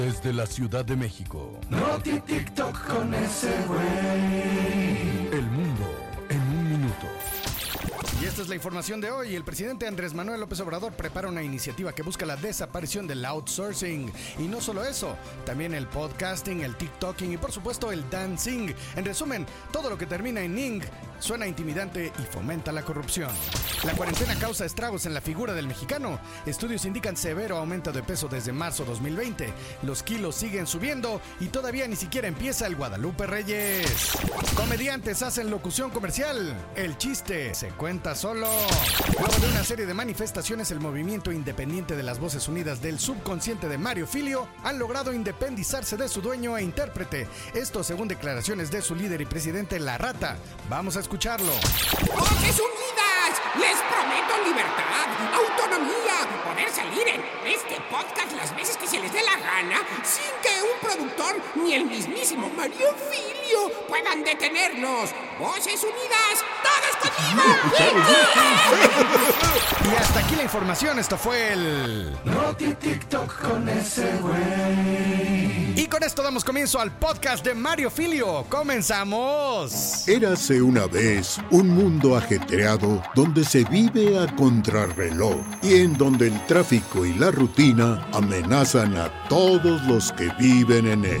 Desde la Ciudad de México. No TikTok con ese güey. El mundo en un minuto. Y esta es la información de hoy. El presidente Andrés Manuel López Obrador prepara una iniciativa que busca la desaparición del outsourcing. Y no solo eso, también el podcasting, el TikToking y por supuesto el dancing. En resumen, todo lo que termina en ing suena intimidante y fomenta la corrupción. La cuarentena causa estragos en la figura del mexicano. Estudios indican severo aumento de peso desde marzo 2020. Los kilos siguen subiendo y todavía ni siquiera empieza el Guadalupe Reyes. Comediantes hacen locución comercial. El chiste se cuenta solo. Luego de una serie de manifestaciones, el movimiento independiente de las Voces Unidas del subconsciente de Mario Filio han logrado independizarse de su dueño e intérprete. Esto según declaraciones de su líder y presidente La Rata. Vamos a escucharlo. ¡Voces Unidas! Les prometo libertad, autonomía, poder salir en este podcast las veces que se les dé la gana sin que un productor ni el mismísimo Mario Filio puedan detenernos. ¡Voces Unidas! ¡Todos conmigo! Y hasta aquí la información. Esto fue el. No TikTok con ese güey. Con esto damos comienzo al podcast de Mario Filio. ¡Comenzamos! Érase una vez un mundo ajetreado donde se vive a contrarreloj y en donde el tráfico y la rutina amenazan a todos los que viven en él.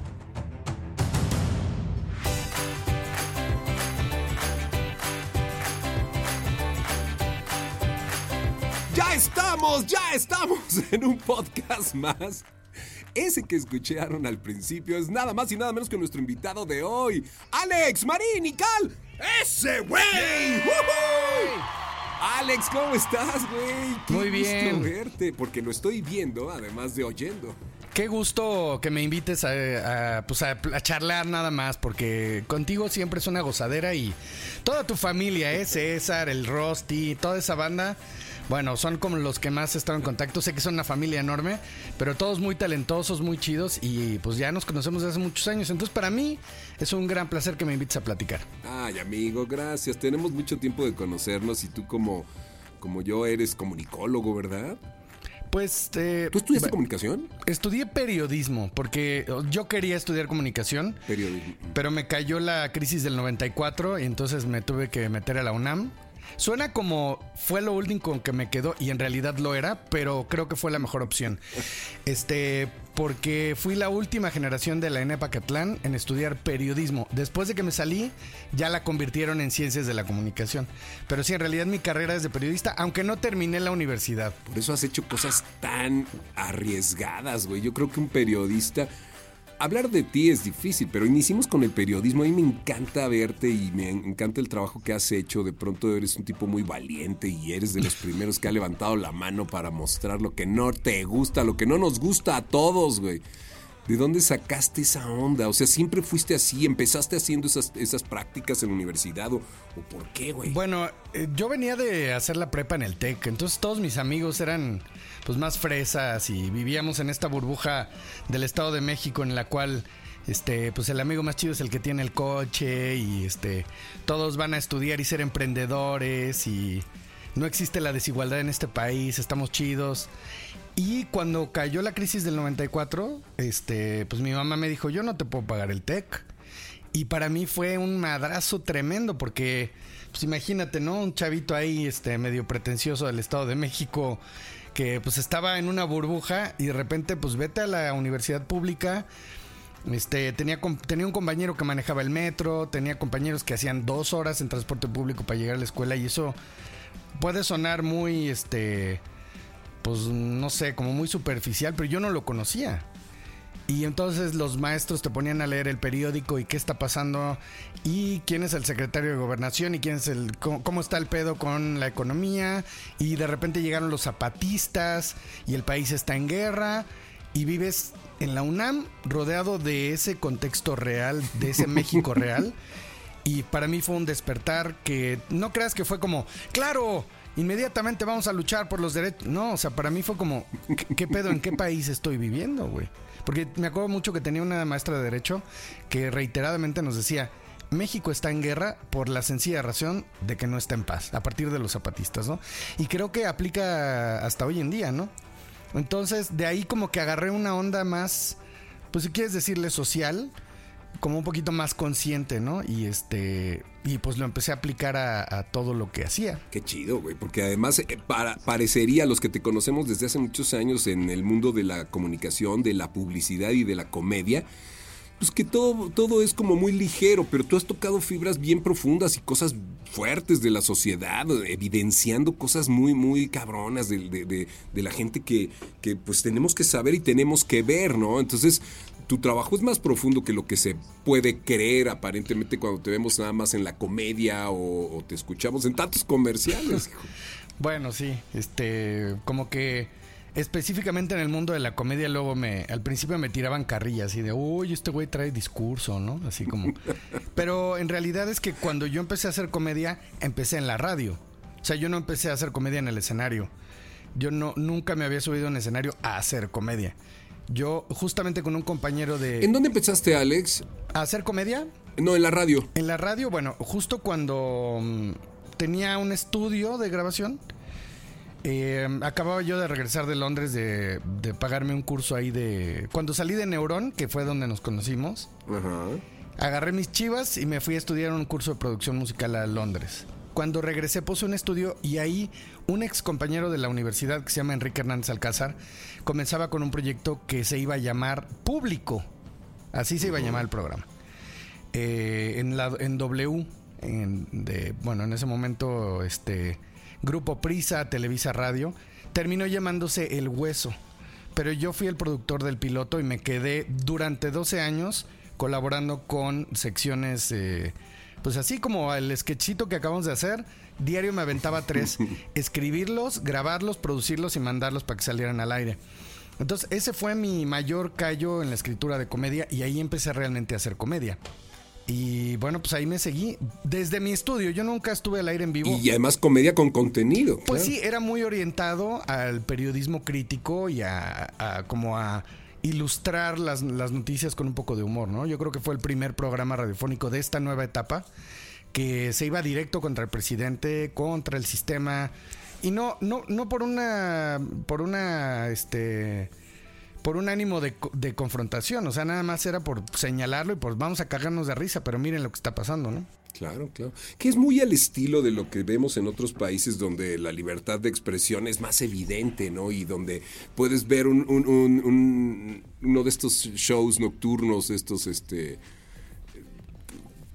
Ya estamos en un podcast más. Ese que escucharon al principio es nada más y nada menos que nuestro invitado de hoy, Alex Marín y Cal. ¡Ese güey! Alex, ¿cómo estás, güey? Qué Muy bien. gusto verte, porque lo estoy viendo, además de oyendo. Qué gusto que me invites a, a, pues a, a charlar nada más, porque contigo siempre es una gozadera y toda tu familia, ¿eh? César, el Rosti, toda esa banda. Bueno, son como los que más he estado en contacto. Sé que son una familia enorme, pero todos muy talentosos, muy chidos y pues ya nos conocemos desde hace muchos años. Entonces, para mí es un gran placer que me invites a platicar. Ay, amigo, gracias. Tenemos mucho tiempo de conocernos y tú como, como yo eres comunicólogo, ¿verdad? Pues. eh, ¿Tú estudiaste bueno, comunicación? Estudié periodismo, porque yo quería estudiar comunicación. Periodismo. Pero me cayó la crisis del 94 y entonces me tuve que meter a la UNAM. Suena como fue lo último que me quedó y en realidad lo era, pero creo que fue la mejor opción. Este, porque fui la última generación de la ENEPA Catlán en estudiar periodismo. Después de que me salí, ya la convirtieron en ciencias de la comunicación. Pero sí, en realidad mi carrera es de periodista, aunque no terminé la universidad. Por eso has hecho cosas tan arriesgadas, güey. Yo creo que un periodista... Hablar de ti es difícil, pero iniciemos con el periodismo. A mí me encanta verte y me encanta el trabajo que has hecho. De pronto eres un tipo muy valiente y eres de los primeros que ha levantado la mano para mostrar lo que no te gusta, lo que no nos gusta a todos, güey. ¿De dónde sacaste esa onda? O sea, siempre fuiste así, empezaste haciendo esas, esas prácticas en la universidad o, o por qué, güey. Bueno, eh, yo venía de hacer la prepa en el TEC, entonces todos mis amigos eran pues más fresas y vivíamos en esta burbuja del Estado de México en la cual este pues el amigo más chido es el que tiene el coche y este todos van a estudiar y ser emprendedores y no existe la desigualdad en este país, estamos chidos. Y cuando cayó la crisis del 94, este, pues mi mamá me dijo, yo no te puedo pagar el TEC. Y para mí fue un madrazo tremendo porque, pues imagínate, ¿no? Un chavito ahí, este, medio pretencioso del Estado de México, que pues estaba en una burbuja y de repente, pues vete a la universidad pública. Este, tenía, tenía un compañero que manejaba el metro, tenía compañeros que hacían dos horas en transporte público para llegar a la escuela y eso puede sonar muy, este, pues no sé, como muy superficial, pero yo no lo conocía. Y entonces los maestros te ponían a leer el periódico y qué está pasando y quién es el secretario de gobernación y quién es el cómo, cómo está el pedo con la economía y de repente llegaron los zapatistas y el país está en guerra y vives en la UNAM rodeado de ese contexto real, de ese México real Y para mí fue un despertar que no creas que fue como, claro, inmediatamente vamos a luchar por los derechos. No, o sea, para mí fue como, ¿qué pedo? ¿En qué país estoy viviendo, güey? Porque me acuerdo mucho que tenía una maestra de derecho que reiteradamente nos decía, México está en guerra por la sencilla razón de que no está en paz, a partir de los zapatistas, ¿no? Y creo que aplica hasta hoy en día, ¿no? Entonces, de ahí como que agarré una onda más, pues si quieres decirle social, como un poquito más consciente, ¿no? Y este y pues lo empecé a aplicar a, todo lo que hacía. Qué chido, güey, porque además eh, para, parecería, los que te conocemos desde hace muchos años en el mundo de la comunicación, de la publicidad y de la comedia, pues que todo, todo es como muy ligero, pero tú has tocado fibras bien profundas y cosas fuertes de la sociedad, evidenciando cosas muy, muy cabronas de, de la gente que, que pues tenemos que saber y tenemos que ver, ¿no? Entonces, tu trabajo es más profundo que lo que se puede creer aparentemente cuando te vemos nada más en la comedia o, o te escuchamos en tantos comerciales. hijo. Bueno, sí, este, como que específicamente en el mundo de la comedia luego me al principio me tiraban carrillas y de, "Uy, este güey trae discurso", ¿no? Así como Pero en realidad es que cuando yo empecé a hacer comedia, empecé en la radio. O sea, yo no empecé a hacer comedia en el escenario. Yo no nunca me había subido un escenario a hacer comedia. Yo justamente con un compañero de ¿En dónde empezaste, Alex? a hacer comedia No, en la radio. en la radio, bueno, justo cuando mm, tenía un estudio de grabación, eh, acababa yo de regresar de Londres de, de pagarme un curso ahí de... Cuando salí de Neurón, que fue donde nos conocimos, Ajá. agarré mis chivas y me fui a estudiar un curso de producción musical a Londres. Cuando regresé puse un estudio y ahí un ex compañero de la universidad que se llama Enrique Hernández Alcázar comenzaba con un proyecto que se iba a llamar Público. Así se iba a llamar el programa. Eh, en, la, en W, en, de, bueno, en ese momento, este Grupo Prisa, Televisa Radio, terminó llamándose El Hueso. Pero yo fui el productor del piloto y me quedé durante 12 años colaborando con secciones, eh, pues así como el sketchito que acabamos de hacer. Diario me aventaba tres, escribirlos, grabarlos, producirlos y mandarlos para que salieran al aire. Entonces ese fue mi mayor callo en la escritura de comedia y ahí empecé realmente a hacer comedia. Y bueno, pues ahí me seguí desde mi estudio. Yo nunca estuve al aire en vivo. Y además comedia con contenido. Pues claro. sí, era muy orientado al periodismo crítico y a, a como a ilustrar las, las, noticias con un poco de humor, ¿no? Yo creo que fue el primer programa radiofónico de esta nueva etapa que se iba directo contra el presidente, contra el sistema y no no no por una por una este por un ánimo de, de, confrontación, o sea, nada más era por señalarlo y pues vamos a cagarnos de risa, pero miren lo que está pasando, ¿no? Claro, claro. Que es muy al estilo de lo que vemos en otros países donde la libertad de expresión es más evidente, ¿no? Y donde puedes ver un, un, un, un uno de estos shows nocturnos, estos este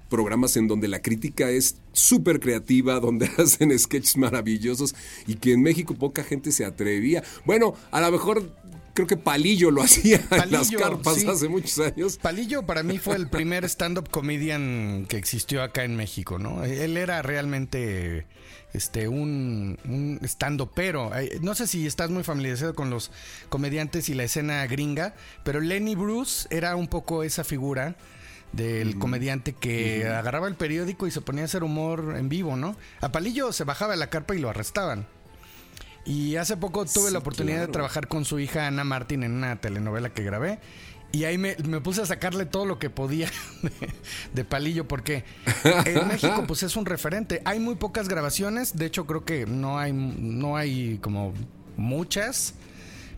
programas en donde la crítica es súper creativa, donde hacen sketches maravillosos y que en México poca gente se atrevía. Bueno, a lo mejor creo que Palillo lo hacía Palillo, en las carpas sí. hace muchos años. Palillo para mí fue el primer stand-up comedian que existió acá en México, ¿no? Él era realmente este un, un stand pero no sé si estás muy familiarizado con los comediantes y la escena gringa, pero Lenny Bruce era un poco esa figura del mm. comediante que mm. agarraba el periódico y se ponía a hacer humor en vivo, ¿no? A Palillo se bajaba de la carpa y lo arrestaban. Y hace poco tuve sí, la oportunidad claro. de trabajar con su hija Ana Martín en una telenovela que grabé. Y ahí me, me, puse a sacarle todo lo que podía de, de, palillo, porque en México pues es un referente. Hay muy pocas grabaciones, de hecho creo que no hay, no hay como muchas,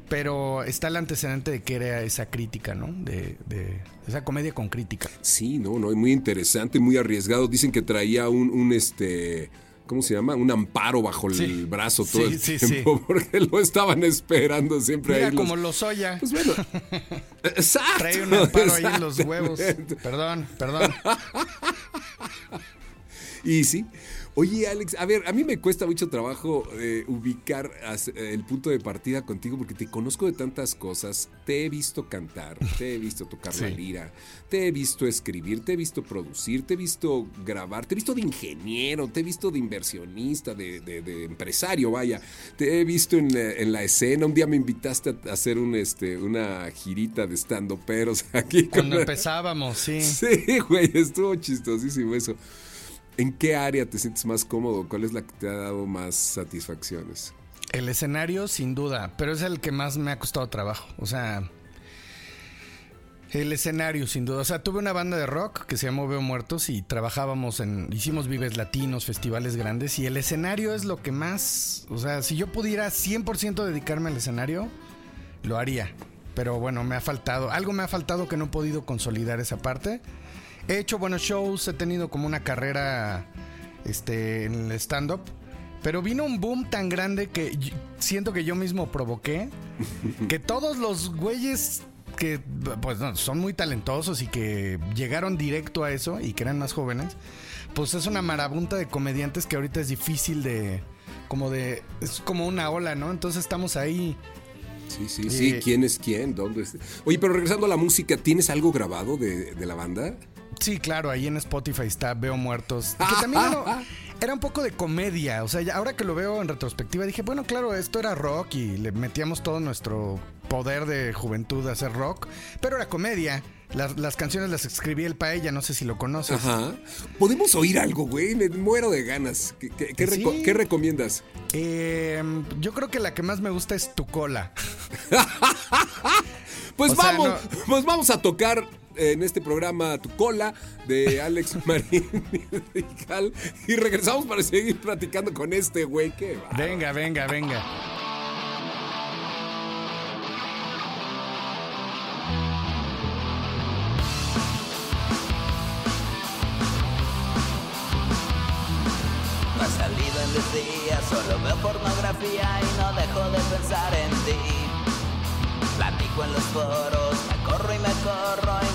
pero está el antecedente de que era esa crítica, ¿no? De, de esa comedia con crítica. Sí, no, no, muy interesante, muy arriesgado. Dicen que traía un, un este ¿cómo se llama? Un amparo bajo sí. el brazo todo sí, el sí, tiempo, porque lo estaban esperando siempre Mira, ahí. como los soya. Pues bueno. exacto. Trae un amparo ahí en los huevos. Perdón, perdón. y sí. Oye, Alex, a ver, a mí me cuesta mucho trabajo eh, ubicar el punto de partida contigo porque te conozco de tantas cosas. Te he visto cantar, te he visto tocar sí. la lira, te he visto escribir, te he visto producir, te he visto grabar, te he visto de ingeniero, te he visto de inversionista, de, de, de empresario, vaya. Te he visto en la, en la, escena. Un día me invitaste a hacer un, este, una girita de stand peros aquí. Cuando con... empezábamos, sí. Sí, güey, estuvo chistosísimo eso. ¿En qué área te sientes más cómodo? ¿Cuál es la que te ha dado más satisfacciones? El escenario, sin duda, pero es el que más me ha costado trabajo. O sea, el escenario, sin duda. O sea, tuve una banda de rock que se llamó Veo Muertos y trabajábamos en. Hicimos vives latinos, festivales grandes. Y el escenario es lo que más. O sea, si yo pudiera 100% dedicarme al escenario, lo haría. Pero bueno, me ha faltado. Algo me ha faltado que no he podido consolidar esa parte. He hecho buenos shows, he tenido como una carrera este, en el stand-up. Pero vino un boom tan grande que siento que yo mismo provoqué. Que todos los güeyes que pues no, son muy talentosos y que llegaron directo a eso y que eran más jóvenes, pues es una marabunta de comediantes que ahorita es difícil de como de es como una ola, ¿no? Entonces estamos ahí Sí, sí, sí. Eh, ¿Quién es quién? ¿Dónde? Oye, pero regresando a la música, ¿tienes algo grabado de, de la banda? Sí, claro, ahí en Spotify está Veo Muertos. Que también era, era un poco de comedia. O sea, ya ahora que lo veo en retrospectiva, dije, bueno, claro, esto era rock y le metíamos todo nuestro poder de juventud a hacer rock. Pero era comedia. Las, las canciones las escribí el Paella, no sé si lo conoces. Ajá. ¿Podemos oír algo, güey? Me muero de ganas. ¿Qué, qué- qué Sí. reco- qué recomiendas? Eh, yo creo que la que más me gusta es Tu Cola. Pues O sea, vamos, no- pues vamos a tocar en este programa Tu Cola de Alex Marín y Cal, y regresamos para seguir platicando con este güey. Qué va. Venga, venga, venga. No he salido en 10 días, solo veo pornografía y no dejo de pensar en ti. Platico en los foros, me corro y me corro, internet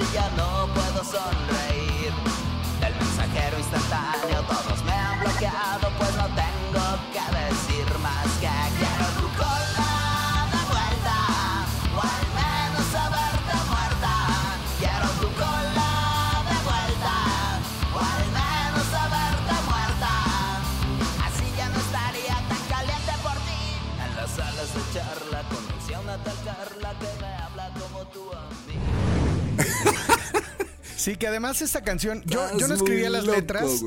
y ya no puedo sonreír. Del mensajero instantáneo tal Carla que me habla como tu amiga. Sí, que además esta canción, yo, Estás yo no escribía las loco, letras.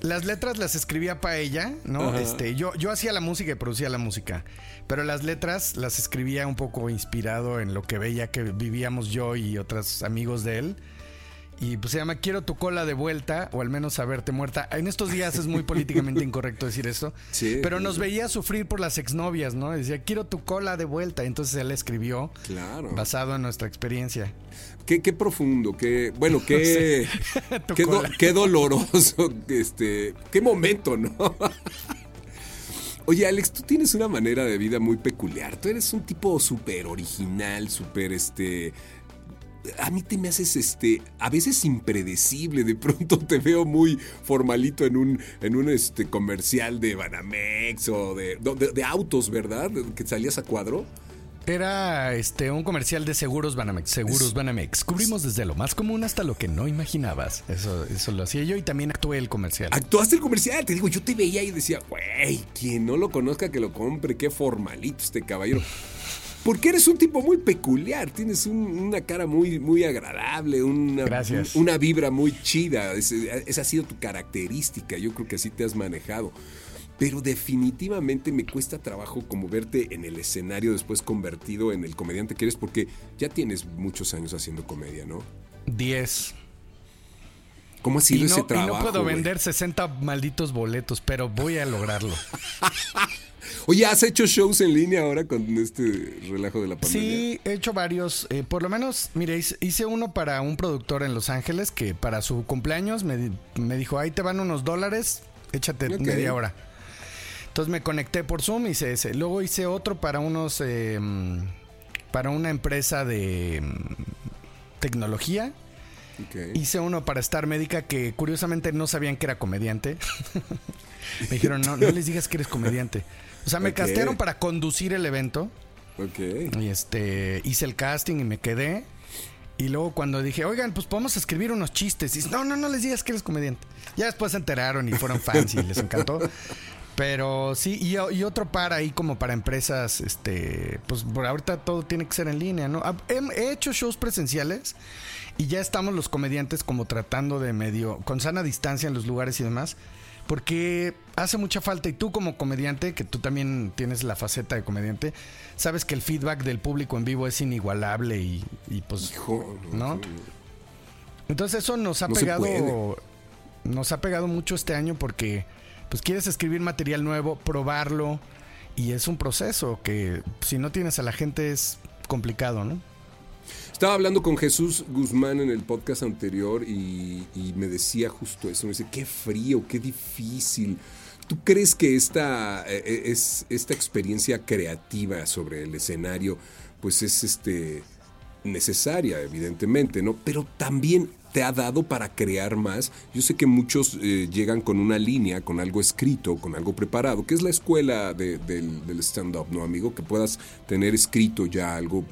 Las letras las escribía para ella, ¿no? Ajá. Este, yo, yo hacía la música y producía la música. Pero las letras las escribía un poco inspirado en lo que veía que vivíamos yo y otros amigos de él. Y pues se llama Quiero tu cola de vuelta, o al menos saberte muerta. En estos días es muy políticamente incorrecto decir esto. Sí, pero nos veía sufrir por las exnovias, ¿no? Decía, quiero tu cola de vuelta. Entonces él escribió Claro. basado en nuestra experiencia. Qué, qué profundo, qué, bueno, qué, qué, do- qué doloroso, este, qué momento, ¿no? Oye, Alex, tú tienes una manera de vida muy peculiar. Tú eres un tipo súper original, súper, este... A mí te me haces, este, a veces impredecible. De pronto te veo muy formalito en un, en un, este, comercial de Banamex o de, de autos, ¿verdad? Que salías a cuadro. Era este un comercial de seguros Banamex. Seguros Banamex. Cubrimos desde lo más común hasta lo que no imaginabas. Eso, eso lo hacía yo y también actué el comercial. Actuaste el comercial, te digo, yo te veía y decía, güey, quien no lo conozca que lo compre, qué formalito este caballero. Porque eres un tipo muy peculiar, tienes un- una cara muy, muy agradable, una, Gracias. una vibra muy chida, Es- esa ha sido tu característica, yo creo que así te has manejado. Pero definitivamente me cuesta trabajo como verte en el escenario después convertido en el comediante que eres, porque ya tienes muchos años haciendo comedia, ¿no? 10. ¿Cómo ha sido no, ese y no trabajo? puedo vender 60 malditos boletos, pero voy a lograrlo. Oye, ¿has hecho shows en línea ahora con este relajo de la pandemia? Sí, he hecho varios. eh, por lo menos, mire, hice, uno para un productor en Los Ángeles que para su cumpleaños me, me dijo, ahí te van unos dólares, échate media hora. Entonces me conecté por Zoom, hice ese. Luego hice otro para unos, eh, para una empresa de mm, tecnología. Hice uno para Star Médica que curiosamente no sabían que era comediante. me dijeron, no, no les digas que eres comediante. O sea, me castearon para conducir el evento. Ok. Y este, hice el casting y me quedé. Y luego cuando dije, oigan, pues podemos escribir unos chistes. Y dice, no, no, no les digas que eres comediante. Ya después se enteraron y fueron fans y les encantó. Pero sí, y, y otro para ahí como para empresas, este, pues por ahorita todo tiene que ser en línea, ¿no? He, he hecho shows presenciales y ya estamos los comediantes como tratando de medio, con sana distancia en los lugares y demás, porque hace mucha falta y tú como comediante, que tú también tienes la faceta de comediante, sabes que el feedback del público en vivo es inigualable y, y pues, Hijo, ¿no? Entonces eso nos ha No pegado, nos ha pegado mucho este año porque pues quieres escribir material nuevo, probarlo y es un proceso que si no tienes a la gente es complicado, ¿no? Estaba hablando con Jesús Guzmán en el podcast anterior y, me decía justo eso. Me dice, qué frío, qué difícil. ¿Tú crees que esta, eh, es, esta experiencia creativa sobre el escenario, pues es este necesaria, evidentemente, ¿no? Pero también te ha dado para crear más. Yo sé que muchos eh, llegan con una línea, con algo escrito, con algo preparado, que es la escuela de- del, stand-up, ¿no, amigo? Que puedas tener escrito ya algo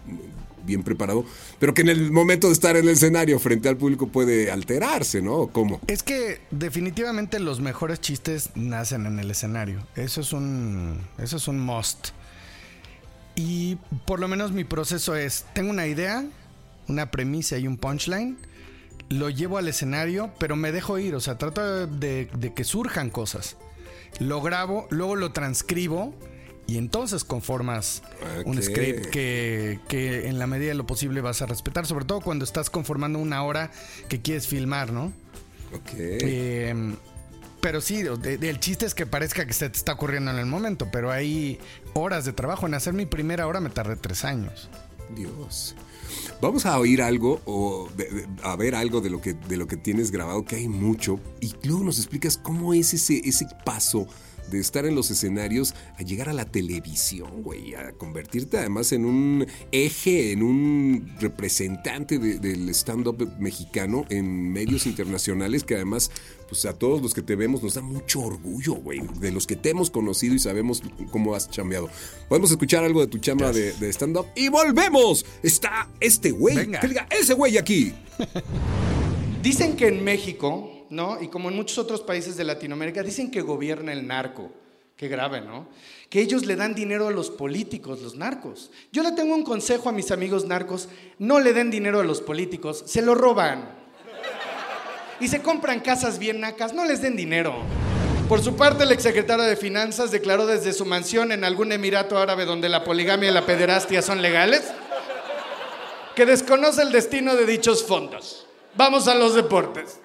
bien preparado, pero que en el momento de estar en el escenario frente al público puede alterarse, ¿no? ¿Cómo? Es que definitivamente los mejores chistes nacen en el escenario. Eso es un eso es un must. Y por lo menos mi proceso es, tengo una idea, una premisa y un punchline, lo llevo al escenario, pero me dejo ir, o sea, trato de, de que surjan cosas. Lo grabo, luego lo transcribo y entonces conformas un script que, que en la medida de lo posible vas a respetar, sobre todo cuando estás conformando una hora que quieres filmar, ¿no? Ok. Eh, pero sí, de- de- el chiste es que parezca que se te está ocurriendo en el momento, pero hay horas de trabajo. En hacer mi primera hora me tardé tres años. Dios. Vamos a oír algo o a ver algo de lo que de lo que tienes grabado, que hay mucho, y luego nos explicas cómo es ese, ese paso de estar en los escenarios a llegar a la televisión, güey, a convertirte además en un eje, en un representante de- del stand-up mexicano en medios internacionales que además, pues a todos los que te vemos nos da mucho orgullo, güey, de los que te hemos conocido y sabemos cómo has chambeado. Podemos escuchar algo de tu chamba de, de stand-up y volvemos. Está este güey, Venga. que diga, ese güey aquí. Dicen que en México, ¿no? Y como en muchos otros países de Latinoamérica, dicen que gobierna el narco. Qué grave, ¿no? Que ellos le dan dinero a los políticos, los narcos. Yo le tengo un consejo a mis amigos narcos, no le den dinero a los políticos, se lo roban. Y se compran casas bien nacas, no les den dinero. Por su parte, el exsecretario de Finanzas declaró desde su mansión en algún emirato árabe donde la poligamia y la pederastia son legales que desconoce el destino de dichos fondos. Vamos a los deportes.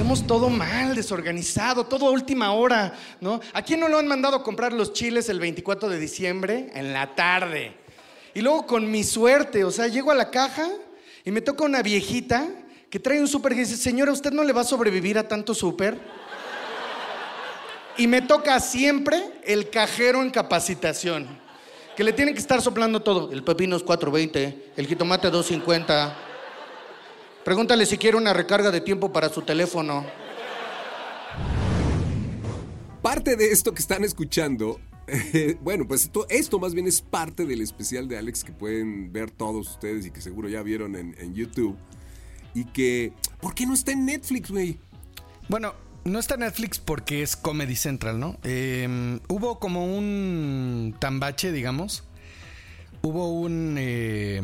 Hacemos todo mal, desorganizado, todo a última hora, ¿no? ¿A quién no lo han mandado a comprar los chiles el 24 de diciembre? En la tarde. Y luego con mi suerte, o sea, llego a la caja y me toca una viejita que trae un súper que dice, señora, ¿usted no le va a sobrevivir a tanto súper? Y me toca siempre el cajero en capacitación, que le tienen que estar soplando todo. El pepino es 4.20, el jitomate 2.50. Pregúntale si quiere una recarga de tiempo para su teléfono. Parte de esto que están escuchando, eh, bueno, pues esto, esto más bien es parte del especial de Alex que pueden ver todos ustedes y que seguro ya vieron en, en YouTube. Y que, ¿por qué no está en Netflix, güey? Bueno, no está en Netflix porque es Comedy Central, ¿no? Eh, hubo como un tambache, digamos. Hubo un... eh,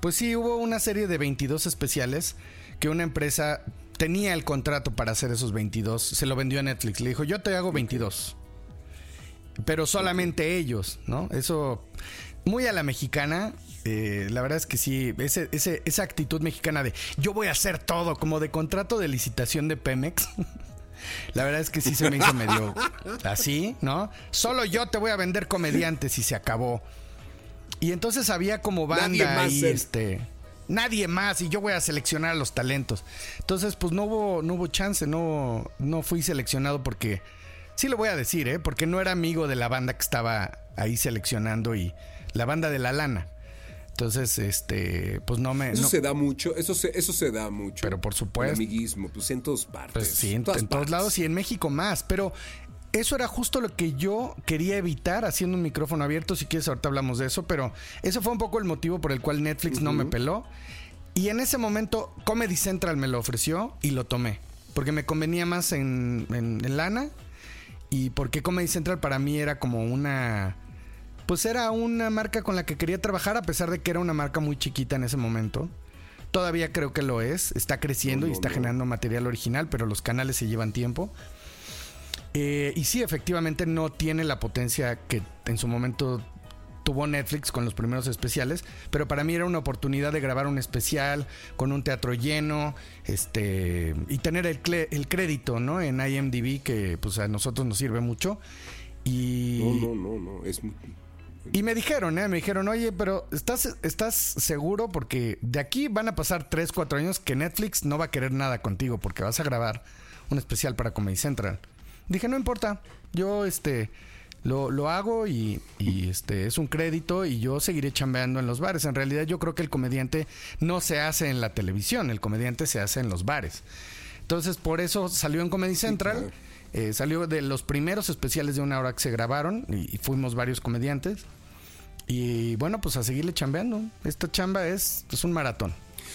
pues sí, hubo una serie de 22 especiales que una empresa tenía el contrato para hacer esos 22. Se lo vendió a Netflix. Le dijo, yo te hago 22. Pero solamente ellos, ¿no? Eso, muy a la mexicana. eh, la verdad es que sí, ese, ese- esa actitud mexicana de yo voy a hacer todo, como de contrato de licitación de Pemex. La verdad es que sí se me hizo medio así, ¿no? Solo yo te voy a vender comediantes y se acabó. Y entonces había como Nadie banda más, y este nadie más y yo voy a seleccionar a los talentos. Entonces, pues no hubo no hubo chance, no no fui seleccionado porque sí lo voy a decir, ¿eh? Porque no era amigo de la banda que estaba ahí seleccionando y la banda de la lana. Entonces, este, pues no me Eso no- se da mucho, eso se, eso se da mucho. Pero por supuesto. El amiguismo, pues en todas partes. Pues sí, en, en todos lados y en México más. Pero eso era justo lo que yo quería evitar haciendo un micrófono abierto. Si quieres, ahorita hablamos de eso, pero eso fue un poco el motivo por el cual Netflix no me peló. Y en ese momento, Comedy Central me lo ofreció y lo tomé. Porque me convenía más en, en, en lana. Y porque Comedy Central para mí era como una. Pues era una marca con la que quería trabajar, a pesar de que era una marca muy chiquita en ese momento. Todavía creo que lo es. Está creciendo No, y está no. generando material original, pero los canales se llevan tiempo. Eh, y sí, efectivamente no tiene la potencia que en su momento tuvo Netflix con los primeros especiales, pero para mí era una oportunidad de grabar un especial con un teatro lleno, este y tener el, el crédito, ¿no? En IMDb que pues a nosotros nos sirve mucho. Y No, no, no, no. Es y me dijeron, ¿eh? Me dijeron, oye, pero ¿estás, ¿estás seguro? Porque de aquí van a pasar 3, 4 años que Netflix no va a querer nada contigo porque vas a grabar un especial para Comedy Central. Dije, no importa, yo este lo, lo hago y, y, este es un crédito y yo seguiré chambeando en los bares. En realidad yo creo que el comediante no se hace en la televisión, el comediante se hace en los bares. Entonces por eso salió en Comedy Central. claro. Eh, salió de los primeros especiales de una hora que se grabaron y, y fuimos varios comediantes. Y bueno, pues a seguirle chambeando. Esta chamba es, es un maratón.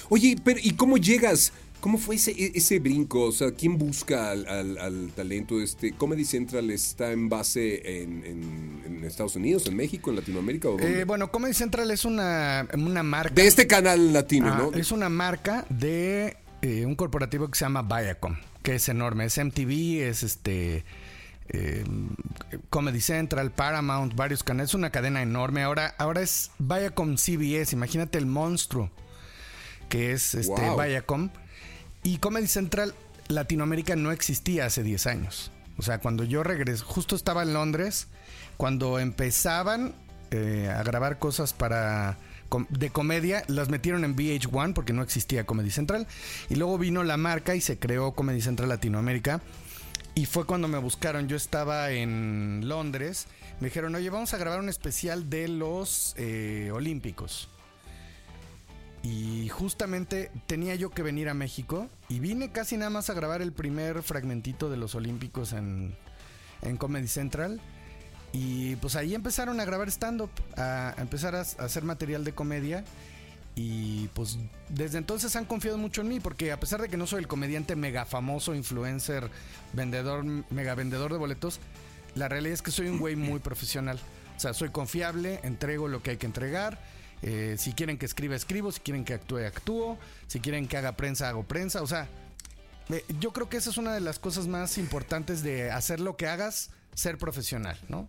Oye, pero ¿y cómo llegas? ¿Cómo fue ese, e- ese brinco? O sea, ¿quién busca al, al- al talento? Este, ¿Comedy Central está en base en, en- en Estados Unidos, en México, en Latinoamérica o dónde? Eh, bueno, Comedy Central es una, una marca. de este canal latino, Ah, ¿no? Es una marca de eh, un corporativo que se llama Viacom, que es enorme. Es MTV, es este. eh, Comedy Central, Paramount, varios canales. Es una cadena enorme. Ahora, ahora es Viacom CBS. Imagínate el monstruo que es este Wow. Viacom. Y Comedy Central Latinoamérica no existía hace 10 años. O sea, cuando yo regresé, justo estaba en Londres, cuando empezaban eh, a grabar cosas para de comedia, las metieron en VH1 porque no existía Comedy Central. Y luego vino la marca y se creó Comedy Central Latinoamérica. Y fue cuando me buscaron. Yo estaba en Londres. Me dijeron, oye, vamos a grabar un especial de los eh, Olímpicos. Y justamente tenía yo que venir a México. Y vine casi nada más a grabar el primer fragmentito de los Olímpicos en, en Comedy Central. Y pues ahí empezaron a grabar stand-up, a, empezar a hacer material de comedia. Y pues desde entonces han confiado mucho en mí, porque a pesar de que no soy el comediante mega famoso, influencer, vendedor, mega vendedor de boletos, la realidad es que soy un güey muy profesional. O sea, soy confiable, entrego lo que hay que entregar. Eh, si quieren que escriba, escribo. Si quieren que actúe, actúo. Si quieren que haga prensa, hago prensa. O sea, yo creo que esa es una de las cosas más importantes de hacer lo que hagas, ser profesional, ¿no?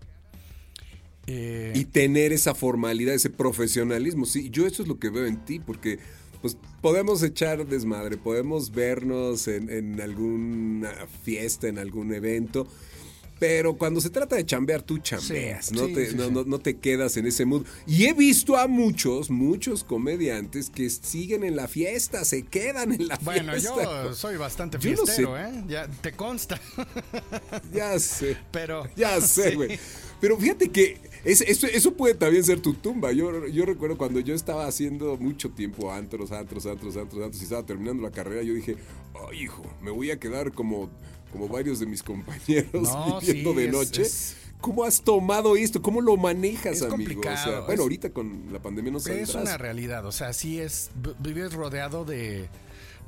Eh, Y tener esa formalidad, ese profesionalismo. Sí, yo eso es lo que veo en ti, porque pues podemos echar desmadre, podemos vernos en, en alguna fiesta, en algún evento. Pero cuando se trata de chambear, tú chambeas, Sí, no, sí, te, sí, no, no- no te quedas en ese mood. Y he visto a muchos, muchos comediantes que siguen en la fiesta, se quedan en la bueno, fiesta. yo soy bastante fiestero, sé. ¿eh? Ya te consta. Ya sé. Pero. Ya sé, güey. Pero fíjate que es- eso, eso puede también ser tu tumba. Yo, yo recuerdo cuando yo estaba haciendo mucho tiempo antros, antros, antros, antros, antros y estaba terminando la carrera, yo dije, ay, hijo, me voy a quedar como, como varios de mis compañeros No, viviendo sí, de noche. es- ¿Cómo has tomado esto? ¿Cómo lo manejas, Es amigo? O sea, bueno, es- ahorita con la pandemia no Es una realidad, o sea, sí es. Vives rodeado de.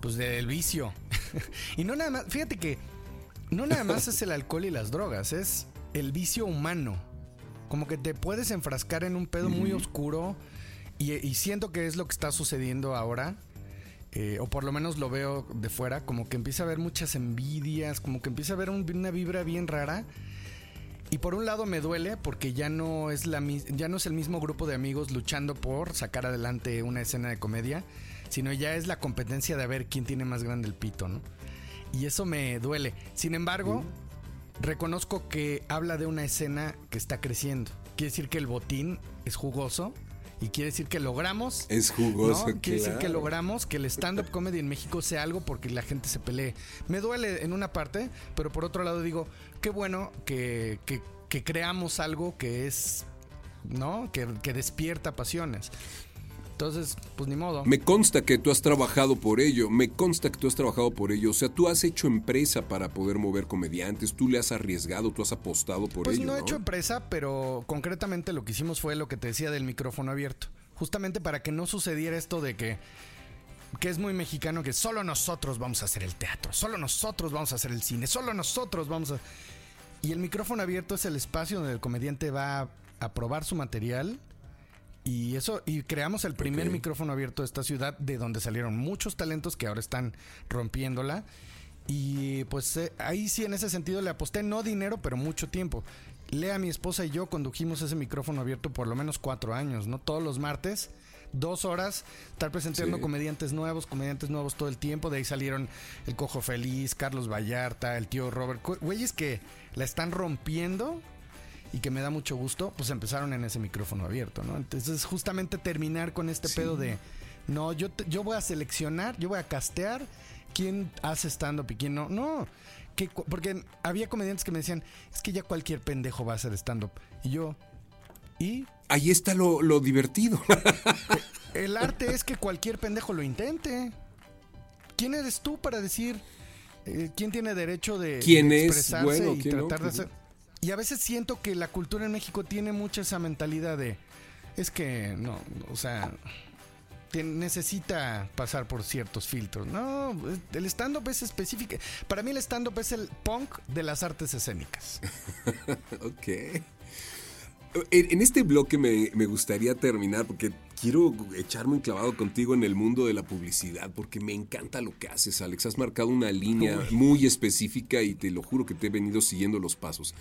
Pues del vicio. y no nada más. Fíjate que. No nada más es el alcohol y las drogas, es el vicio humano. Como que te puedes enfrascar en un pedo muy oscuro. Y, y siento que es lo que está sucediendo ahora. Eh, o por lo menos lo veo de fuera. Como que empieza a haber muchas envidias. Como que empieza a haber un- una vibra bien rara. Y por un lado me duele porque ya no es la ya no es el mismo grupo de amigos luchando por sacar adelante una escena de comedia, sino ya es la competencia de ver quién tiene más grande el pito, ¿no? Y eso me duele. Sin embargo, reconozco que habla de una escena que está creciendo. Quiere decir que el botín es jugoso y quiere decir que logramos Es jugoso, ¿no? Quiere decir que logramos que el stand-up comedy en México sea algo porque la gente se pelee. Me duele en una parte, pero por otro lado digo, qué bueno que, que- que creamos algo que es, ¿no? Que, que despierta pasiones. Entonces, pues ni modo. Me consta que tú has trabajado por ello, me consta que tú has trabajado por ello. O sea, tú has hecho empresa para poder mover comediantes, tú le has arriesgado, tú has apostado por Pues ello. no he hecho empresa, pero concretamente lo que hicimos fue lo que te decía del micrófono abierto. Justamente para que no sucediera esto de que, que es muy mexicano, que solo nosotros vamos a hacer el teatro, solo nosotros vamos a hacer el cine, solo nosotros vamos a... Y el micrófono abierto es el espacio donde el comediante va a probar su material. Y eso, y creamos el primer micrófono abierto de esta ciudad, de donde salieron muchos talentos que ahora están rompiéndola. Y pues eh, ahí sí, en ese sentido, le aposté no dinero, pero mucho tiempo. Lea, mi esposa y yo condujimos ese micrófono abierto por lo menos cuatro años, ¿no? Todos los martes, dos horas, estar presentando Sí. comediantes nuevos, comediantes nuevos todo el tiempo. De ahí salieron el Cojo Feliz, Carlos Vallarta, el tío Robert. Güeyes que la están rompiendo y que me da mucho gusto, pues empezaron en ese micrófono abierto, ¿no? Entonces, justamente terminar con este pedo de, no, yo, te- yo voy a seleccionar, yo voy a castear quién hace stand-up y quién no. No, que, porque había comediantes que me decían, es que ya cualquier pendejo va a hacer stand-up. Y yo, ¿y? Ahí está lo, lo divertido. El arte es que cualquier pendejo lo intente. ¿Quién eres tú para decir eh, quién tiene derecho de, ¿Quién de es expresarse bueno, y quién no? tratar de Ujú. hacer? Y a veces siento que la cultura en México tiene mucha esa mentalidad de es que no, o sea, necesita pasar por ciertos filtros. No, el stand-up es específico. Para mí el stand-up es el punk de las artes escénicas. ok. En, en este bloque me, me gustaría terminar porque quiero echarme un clavado contigo en el mundo de la publicidad porque me encanta lo que haces, Alex. Has marcado una línea muy específica y te lo juro que te he venido siguiendo los pasos.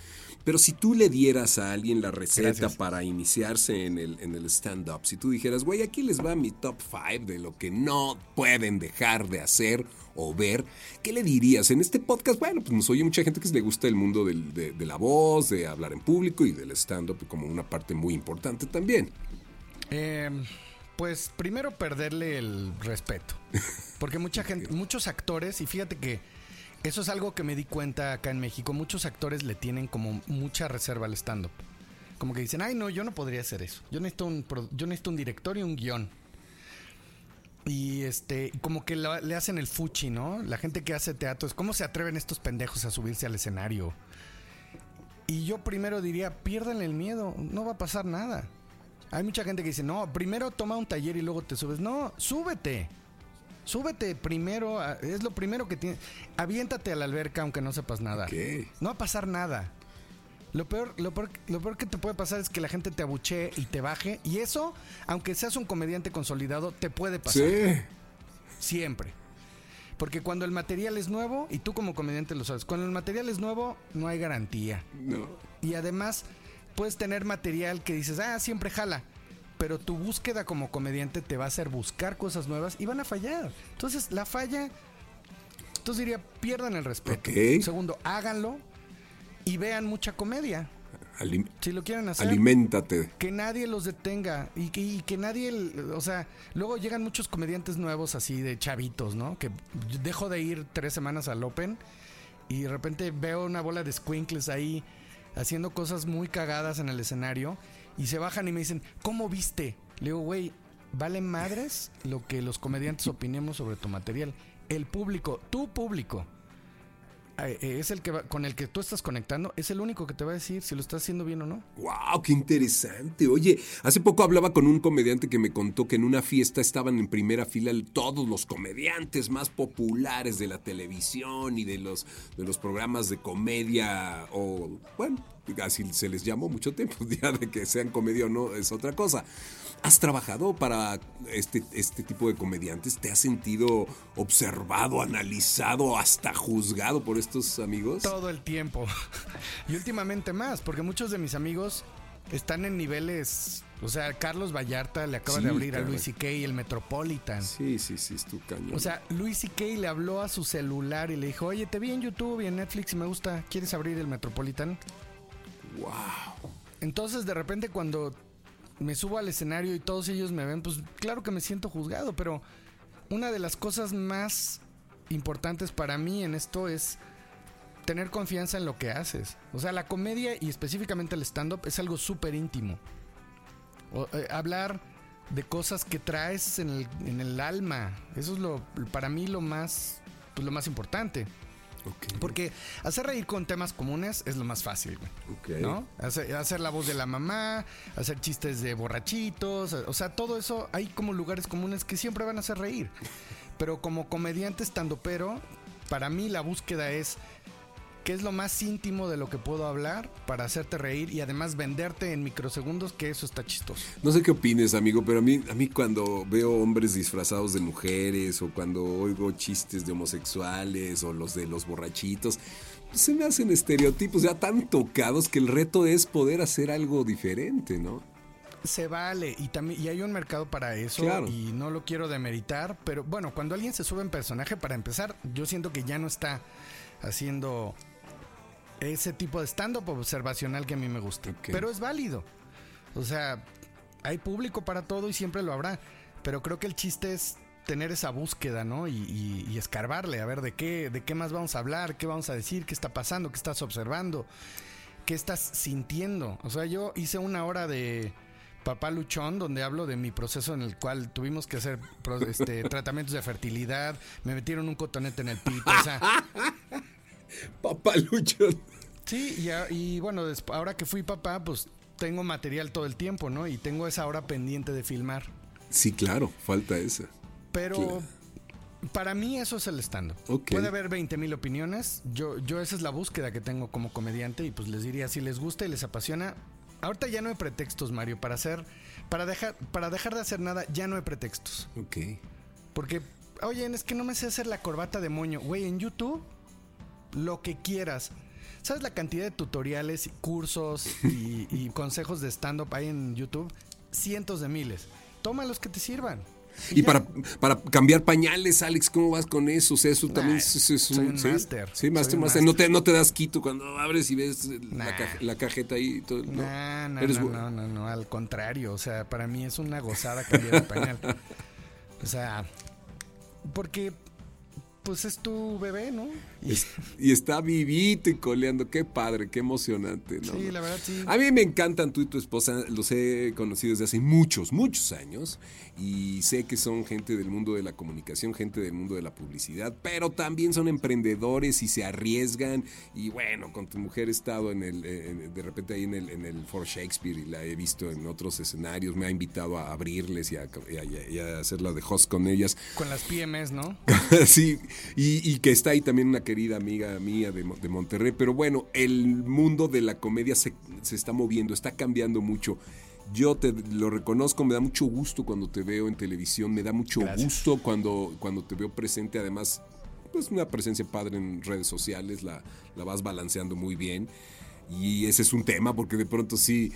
Pero si tú le dieras a alguien la receta Gracias. para iniciarse en el, en el stand-up, si tú dijeras, güey, aquí les va mi top 5 de lo que no pueden dejar de hacer o ver, ¿qué le dirías? En este podcast, bueno, pues nos oye mucha gente que le gusta el mundo del- de, de la voz, de hablar en público y del stand-up como una parte muy importante también. Eh, pues primero perderle el respeto. Porque mucha gente, muchos actores, y fíjate que eso es algo que me di cuenta acá en México, muchos actores le tienen como mucha reserva al stand-up. Como que dicen, ay no, yo no podría hacer eso. Yo necesito un, yo necesito un director y un guion. Y este, como que le hacen el fuchi, ¿no? La gente que hace teatro es, ¿cómo se atreven estos pendejos a subirse al escenario? Y yo primero diría, pierdan el miedo, no va a pasar nada. Hay mucha gente que dice, no, primero toma un taller y luego te subes. No, súbete. Súbete primero, a- es lo primero que tienes. Aviéntate a la alberca aunque no sepas nada. No va a pasar nada. Lo peor, lo, peor, lo peor que te puede pasar es que la gente te abuchee y te baje. Y eso, aunque seas un comediante consolidado, te puede pasar. Sí. Siempre. Porque cuando el material es nuevo, y tú como comediante lo sabes, cuando el material es nuevo, no hay garantía. No. Y además, puedes tener material que dices, ah, siempre jala. Pero tu búsqueda como comediante te va a hacer buscar cosas nuevas y van a fallar. Entonces, la falla. Entonces diría, pierdan el respeto. Segundo, háganlo y vean mucha comedia. Alim- Si lo quieren hacer. aliméntate. Que nadie los detenga y que, y que nadie, o sea, luego llegan muchos comediantes nuevos así de chavitos, ¿no? Que dejo de ir tres semanas al Open y de repente veo una bola de squinkles ahí haciendo cosas muy cagadas en el escenario y se bajan y me dicen, ¿cómo viste? Le digo, güey, vale madres lo que los comediantes opinemos sobre tu material. El público, tu público, eh, eh, es el que va- con el que tú estás conectando, es el único que te va a decir si lo estás haciendo bien o no. ¡Wow! ¡Qué interesante! Oye, hace poco hablaba con un comediante que me contó que en una fiesta estaban en primera fila todos los comediantes más populares de la televisión y de los, de los programas de comedia o, bueno, así se les llamó mucho tiempo. Ya de que sean comedia o no es otra cosa. ¿Has trabajado para este, este tipo de comediantes? ¿Te has sentido observado, analizado, hasta juzgado por estos amigos? Todo el tiempo. y últimamente más, porque muchos de mis amigos están en niveles. O sea, Carlos Vallarta le acaba Sí, de abrir a. Luis C.K. el Metropolitan. Sí, sí, sí, es tu cañón. O sea, Luis C.K. le habló a su celular y le dijo: Oye, te vi en YouTube y en Netflix y me gusta. ¿Quieres abrir el Metropolitan? Wow. Entonces, de repente, cuando me subo al escenario y todos ellos me ven, pues claro que me siento juzgado, pero una de las cosas más importantes para mí en esto es tener confianza en lo que haces. O sea, la comedia y específicamente el stand-up es algo súper íntimo. Eh, hablar de cosas que traes en el, en el alma. Eso es lo, para mí lo más, pues lo más importante. Porque hacer reír con temas comunes es lo más fácil, güey. ¿No? Hacer, hacer la voz de la mamá, hacer chistes de borrachitos, o sea, todo eso, hay como lugares comunes que siempre van a hacer reír. Pero como comediante estando pero, para mí la búsqueda es qué es lo más íntimo de lo que puedo hablar para hacerte reír y además venderte en microsegundos que eso está chistoso. No sé qué opines, amigo, pero a mí, a mí cuando veo hombres disfrazados de mujeres o cuando oigo chistes de homosexuales o los de los borrachitos, se me hacen estereotipos ya tan tocados que el reto es poder hacer algo diferente, ¿no? Se vale y también y hay un mercado para eso Claro. y no lo quiero demeritar, pero bueno, cuando alguien se sube en personaje para empezar, yo siento que ya no está haciendo ese tipo de stand-up observacional que a mí me gusta. Pero es válido. O sea, hay público para todo y siempre lo habrá. Pero creo que el chiste es tener esa búsqueda, ¿no? Y, y- y escarbarle, a ver de qué, de qué más vamos a hablar, qué vamos a decir, qué está pasando, qué estás observando, qué estás sintiendo. O sea, yo hice una hora de Papá Luchón donde hablo de mi proceso en el cual tuvimos que hacer pro- este, tratamientos de fertilidad, me metieron un cotonete en el pito, o sea, Papalucho. Sí, y, a- y bueno, ahora que fui papá, pues tengo material todo el tiempo, ¿no? Y tengo esa hora pendiente de filmar. Sí, claro, falta esa. Pero Claro. para mí eso es el stand-up. Ok. Puede haber 20 mil opiniones. Yo, yo esa es la búsqueda que tengo como comediante y pues les diría, si les gusta y les apasiona, ahorita ya no hay pretextos, Mario, para hacer, para dejar, para dejar de hacer nada, ya no hay pretextos. Ok. Porque, oye, es que no me sé hacer la corbata de moño. Güey, en YouTube, lo que quieras. ¿Sabes la cantidad de tutoriales, y cursos y, y consejos de stand-up hay en YouTube? Cientos de miles. Toma los que te sirvan. Y para, para cambiar pañales, Alex, ¿cómo vas con eso? O sea, eso también Nah, es, es- es soy un sí. máster. Sí, un máster. No te, no te das quito cuando abres y ves la, Nah. la cajeta ahí. y Todo, no. No, no, Eres no, no, no, no, al contrario. O sea, para mí es una gozada cambiar el pañal. O sea, porque pues es tu bebé, ¿no? Y- Es- y está vivito y coleando. Qué padre, qué emocionante. ¿no? sí, la verdad sí. A mí me encantan tú y tu esposa, los he conocido desde hace muchos, muchos años y sé que son gente del mundo de la comunicación, gente del mundo de la publicidad, pero también son emprendedores y se arriesgan y bueno, con tu mujer he estado en el, en- de repente ahí en el, en el For Shakespeare y la he visto en otros escenarios, me ha invitado a abrirles y a, y a- y de host con ellas. Con las PMS, ¿no? sí, y, y que está ahí también una querida amiga mía de, Mo- de Monterrey. Pero bueno, el mundo de la comedia se, se está moviendo, está cambiando mucho. Yo te lo reconozco, me da mucho gusto cuando te veo en televisión, me da mucho Gracias. gusto cuando, cuando te veo presente, además, pues una presencia padre en redes sociales, la, la vas balanceando muy bien. Y ese es un tema, porque de pronto sí,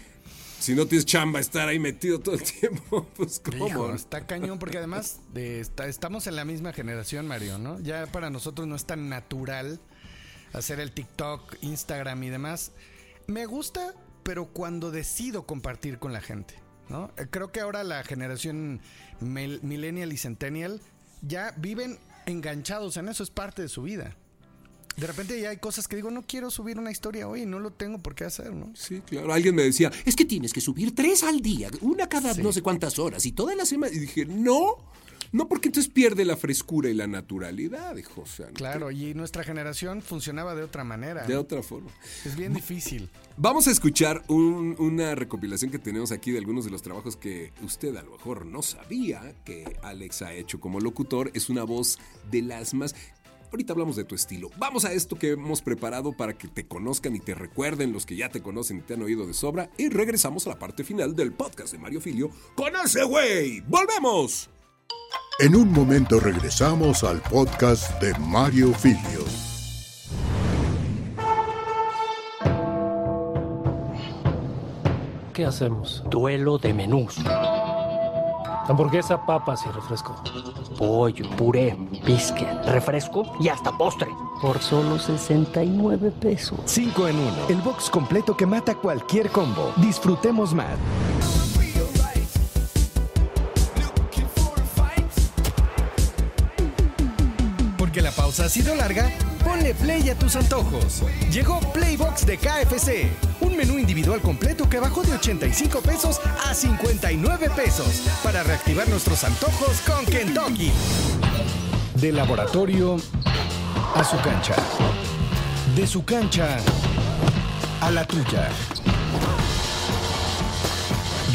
si no tienes chamba, estar ahí metido todo el tiempo, pues cómo. Está cañón porque además de esta- estamos en la misma generación, Mario, ¿no? Ya para nosotros no es tan natural hacer el TikTok, Instagram y demás. Me gusta, pero cuando decido compartir con la gente, ¿no? Eh, Creo que ahora la generación mil- millennial y centennial ya viven enganchados en eso, es parte de su vida. De repente ya hay cosas que digo, no quiero subir una historia hoy, no lo tengo por qué hacer, ¿no? Sí, claro. Alguien me decía, es que tienes que subir tres al día, una cada Sí. no sé cuántas horas y toda la semana. Y dije, no, no, porque entonces pierde la frescura y la naturalidad, dijo. O sea, ¿no? Claro, y nuestra generación funcionaba de otra manera. De otra forma. Es bien difícil. Vamos a escuchar un- una recopilación que tenemos aquí de algunos de los trabajos que usted a lo mejor no sabía que Alex ha hecho como locutor. Es una voz de las más... Ahorita hablamos de tu estilo. Vamos a esto que hemos preparado para que te conozcan y te recuerden los que ya te conocen y te han oído de sobra. Y regresamos a la parte final del podcast de Mario Filio con ese güey. ¡Volvemos! En un momento regresamos al podcast de Mario Filio. ¿Qué hacemos? Duelo de menús. Hamburguesa, papas y refresco. Pollo, puré, biscuit, refresco y hasta postre. Por solo 69 pesos. 5 en 1. El box completo que mata cualquier combo. Disfrutemos más. Porque la pausa pausa ha sido larga, ponle play a tus antojos. Llegó Playbox de KFC, un menú individual completo que bajó de 85 pesos a 59 pesos para reactivar nuestros antojos con Kentucky. De laboratorio a su cancha. De su cancha a la tuya.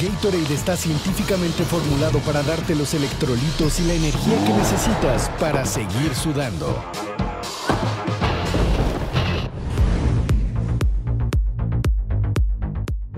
Gatorade está científicamente formulado para darte los electrolitos y la energía que necesitas para seguir sudando.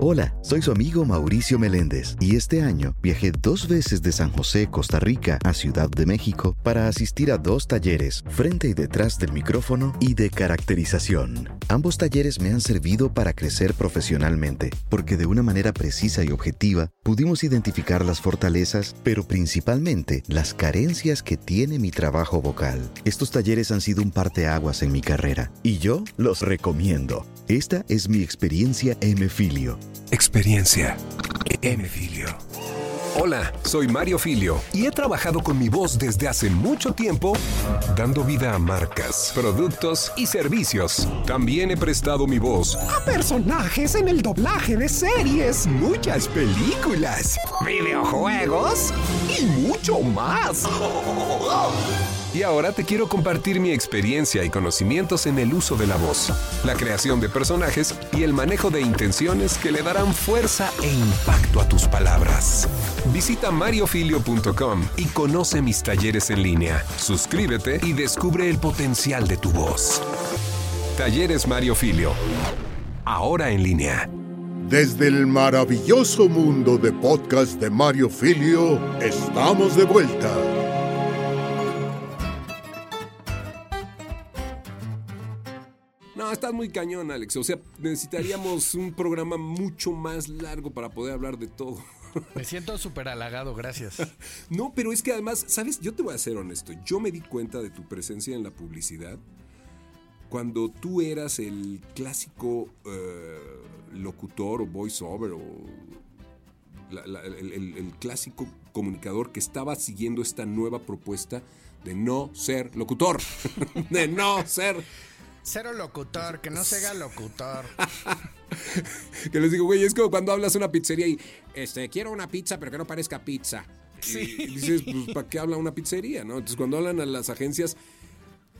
Hola, soy su amigo Mauricio Meléndez y este año viajé dos veces de San José, Costa Rica, a Ciudad de México para asistir a dos talleres, frente y detrás del micrófono y de caracterización. Ambos talleres me han servido para crecer profesionalmente, porque de una manera precisa y objetiva pudimos identificar las fortalezas, pero principalmente las carencias que tiene mi trabajo vocal. Estos talleres han sido un parteaguas en mi carrera y yo los recomiendo. Esta es mi experiencia M-Filio. Experiencia M-Filio. Hola, soy Mario Filio y he trabajado con mi voz desde hace mucho tiempo dando vida a marcas, productos y servicios. También he prestado mi voz A personajes en el doblaje de series, muchas películas, videojuegos y mucho más. Y ahora te quiero compartir mi experiencia y conocimientos en el uso de la voz, la creación de personajes y el manejo de intenciones que le darán fuerza e impacto a tus palabras. Visita mariofilio.com y conoce mis talleres en línea. Suscríbete y descubre el potencial de tu voz. Talleres Mario Filio. Ahora en línea. Desde el maravilloso mundo de podcast de Mario Filio, estamos de vuelta. Estás muy cañón, Alex. O sea, necesitaríamos un programa mucho más largo para poder hablar de todo. Me siento súper halagado, gracias. No, pero es que además, ¿sabes? Yo te voy a ser honesto. Yo me di cuenta de tu presencia en la publicidad cuando tú eras el clásico eh, locutor o voiceover o la- la- el, el- el clásico comunicador que estaba siguiendo esta nueva propuesta de no ser locutor. de no ser Cero locutor, que no se haga locutor. Que les digo, güey, es como cuando hablas a una pizzería y, este, quiero una pizza, pero que no parezca pizza. Y- Y, dices, pues, ¿para qué habla una pizzería, no? Entonces, cuando hablan a las agencias,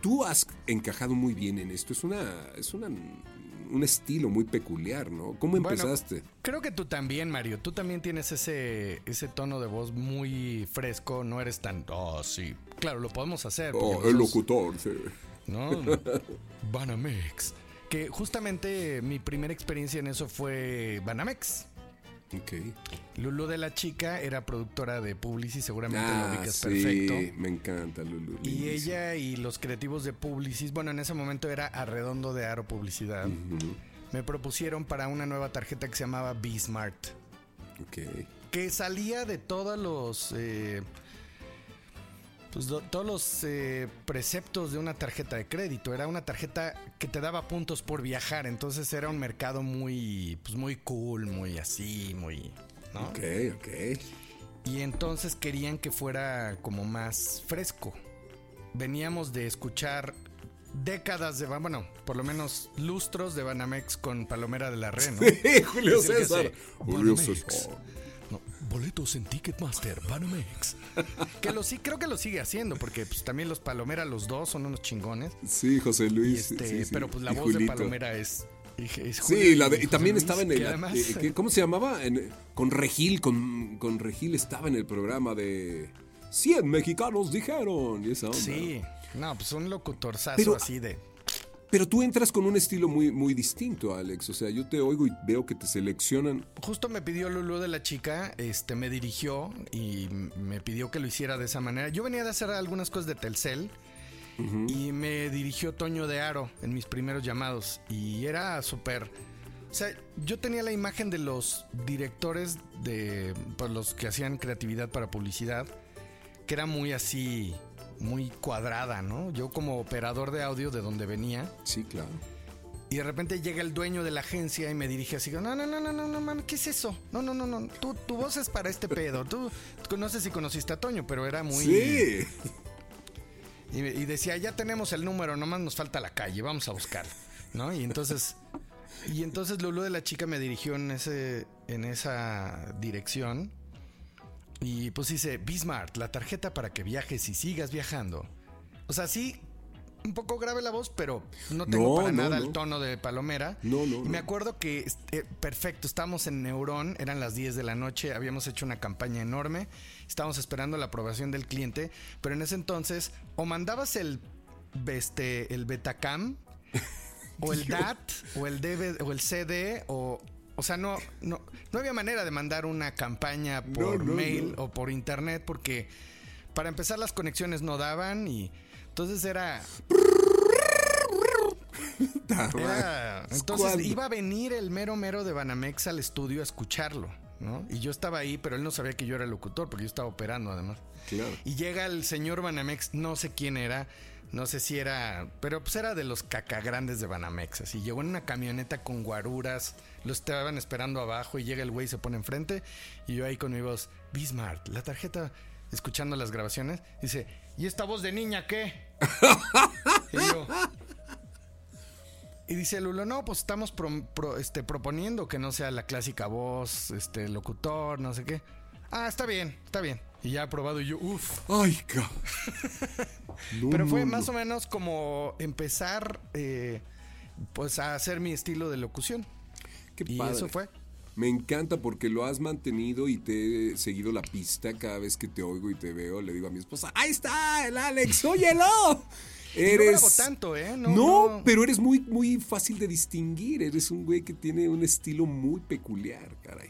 tú has encajado muy bien en esto. Es una, es una, un estilo muy peculiar, ¿no? ¿Cómo Bueno, empezaste? Creo que tú también, Mario. Tú también tienes ese, ese tono de voz muy fresco. No eres tan. Oh, sí. Claro, lo podemos hacer. Oh, el locutor, sí. ¿No? Banamex. Que justamente mi primera experiencia en eso fue Banamex. Ok. Lulu de la chica era productora de Publicis, seguramente lo Ah, ubicas sí, perfecto. me encanta, Lulu. Y ella y los creativos de Publicis, bueno, en ese momento era Arredondo de Aro Publicidad, me propusieron para una nueva tarjeta que se llamaba Be Smart. Ok. que salía de todos los eh, pues do- todos los eh, preceptos de una tarjeta de crédito era una tarjeta que te daba puntos por viajar entonces era un mercado muy pues muy cool muy así muy ¿no? Ok, ok. y entonces querían que fuera como más fresco veníamos de escuchar décadas de bueno por lo menos lustros de Banamex con Palomera de la Red ¿no? Julio César. Julio. César. No, boletos en Ticketmaster, Banamex. que lo sí, creo que lo sigue haciendo, porque pues, también los Palomera, los dos, son unos chingones. Sí, José Luis. este, sí, sí. pero pues la voz de. Palomera es. Sí, Julio la de- y también Luis, estaba en el. además- eh, ¿qué- ¿Cómo se llamaba? En- con Regil, con, con Regil estaba en el programa de 100 mexicanos dijeron. Y esa onda. Sí, no, pues un locutorzazo Pero- así de. Pero tú entras con un estilo muy, muy distinto, Alex. O sea, yo te oigo y veo que te seleccionan. Justo me pidió Lulu de la chica, este, me dirigió y me pidió que lo hiciera de esa manera. Yo venía de hacer algunas cosas de Telcel y me dirigió Toño de Aro en mis primeros llamados y era súper... O sea, yo tenía la imagen de los directores de pues, los que hacían creatividad para publicidad, que era muy así, muy cuadrada, ¿no? Yo como operador de audio de donde venía, Sí, claro. y de repente llega el dueño de la agencia y me dirige así, no, no, no, no, no, no, man, ¿qué es eso? No, no, no, no, tú, tu voz es para este pedo. Tú, no sé si conociste a Toño, pero era muy... Sí. Y, y decía, ya tenemos el número, nomás nos falta la calle, vamos a buscarlo, ¿no? Y entonces, y entonces Lulu de la chica me dirigió en ese, en esa dirección. Y pues dice, Bismarck, la tarjeta para que viajes y sigas viajando. O sea, sí, un poco grave la voz, pero no tengo No, para no, nada no. el tono de Palomera. No, no, Y me acuerdo que, eh, perfecto, estábamos en Neurón, eran las 10 de la noche, habíamos hecho una campaña enorme, estábamos esperando la aprobación del cliente, pero en ese entonces o mandabas el, este, el Betacam, o el DAT, o el DVD, o el CD, o... O sea, no, no, no había manera de mandar una campaña por no, mail no. o por internet porque para empezar las conexiones no daban y entonces era era- entonces iba a venir el mero mero de Banamex al estudio a escucharlo, ¿no? Y yo estaba ahí, pero él no sabía que yo era locutor, porque yo estaba operando además. Claro. Y llega el señor Banamex, no sé quién era, no sé si era, pero pues era de los cacagrandes de Banamex, así. Llegó en una camioneta con guaruras, lo estaban esperando abajo y llega el güey, se pone enfrente y yo ahí con mi voz, Bismarck, la tarjeta, escuchando las grabaciones, dice, ¿y esta voz de niña qué? y yo, y dice Lulo, no, pues estamos pro- pro- este, proponiendo que no sea la clásica voz, este, locutor, no sé qué. Ah, está bien, está bien. Y ya aprobado y yo, uff. Ay, No, Pero fue no, más no. o menos como empezar, eh, pues, a hacer mi estilo de locución. Qué y padre. eso fue. Me encanta porque lo has mantenido y te he seguido la pista cada vez que te oigo y te veo. Le digo a mi esposa, ahí está el Alex, óyelo. No Eres... grabo tanto, ¿eh? No, No, no. pero eres muy, muy fácil de distinguir. Eres un güey que tiene un estilo muy peculiar, caray.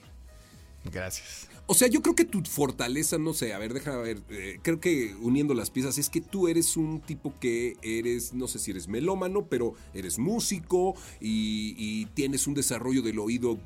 Gracias. O sea, yo creo que tu fortaleza, no sé, a ver, déjame ver, eh, creo que uniendo las piezas es que tú eres un tipo que eres, no sé si eres melómano, pero eres músico y, y tienes un desarrollo del oído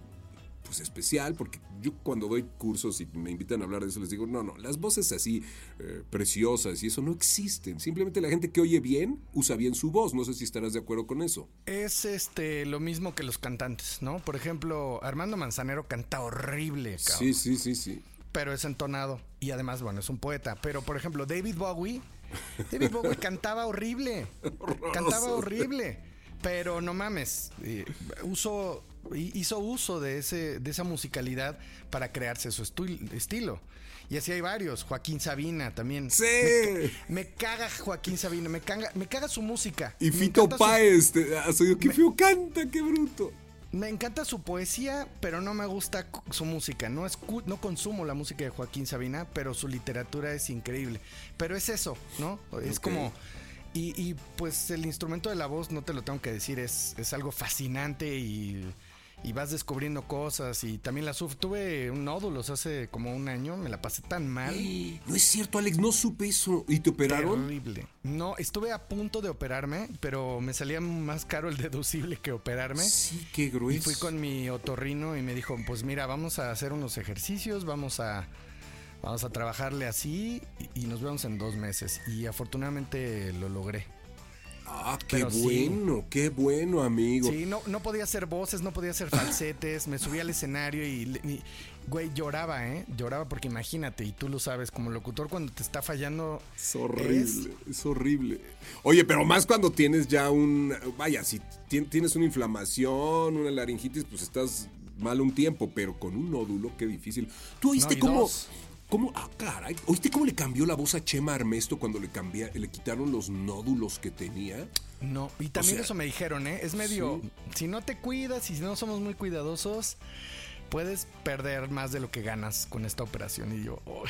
pues especial, porque yo cuando doy cursos y me invitan a hablar de eso les digo, no, no, las voces así eh, preciosas y eso no existen. Simplemente la gente que oye bien usa bien su voz. No sé si estarás de acuerdo con eso. Es este lo mismo que los cantantes, ¿no? Por ejemplo, Armando Manzanero canta horrible, cabrón. Sí, sí, sí, sí. pero es entonado. Y además, bueno, es un poeta. Pero, por ejemplo, David Bowie. David Bowie cantaba horrible. Cantaba horrible. Pero no mames. eh, uso, hizo uso de, ese, de esa musicalidad para crearse su estilo. Y así hay varios. Joaquín Sabina también. Sí. Me, ca- me caga Joaquín Sabina. Me caga, me caga su música. Y Fito Páez, has oído qué feo canta, qué bruto. me encanta su poesía, pero no me gusta su música. No, escu- no consumo la música de Joaquín Sabina, pero su literatura es increíble. Pero es eso, ¿no? Es como... Y, y, pues el instrumento de la voz, no te lo tengo que decir, es, es algo fascinante y, y vas descubriendo cosas. Y también la suf Tuve un nódulos hace como un año, me la pasé tan mal. No es cierto, Alex, no supe eso. ¿Y te operaron? Terrible. No, estuve a punto de operarme, pero me salía más caro el deducible que operarme. Sí, qué Y grueso. fui con mi otorrino y me dijo, pues mira, vamos a hacer unos ejercicios, vamos a, vamos a trabajarle así y, y nos vemos en dos meses. Y afortunadamente lo logré. Ah, qué Pero sí. bueno, qué bueno, amigo. Sí, no, no podía hacer voces, no podía hacer falsetes, me subí al escenario y, güey, lloraba, ¿eh? Lloraba porque imagínate, y tú lo sabes, como locutor cuando te está fallando... Es horrible, es horrible. Oye, pero más cuando tienes ya un. Vaya, si tien- tienes una inflamación, una laringitis, pues estás mal un tiempo, pero con un nódulo, qué difícil. ¿Tú oíste No, cómo. dos. ¿Cómo? Ah, caray. ¿Oíste cómo le cambió la voz a Chema Armesto cuando le, cambia, le quitaron los nódulos que tenía? No, y también sea, eso me dijeron, ¿eh? Es medio... sí. Si no te cuidas y si no somos muy cuidadosos, puedes perder más de lo que ganas con esta operación. Y yo, "Uy,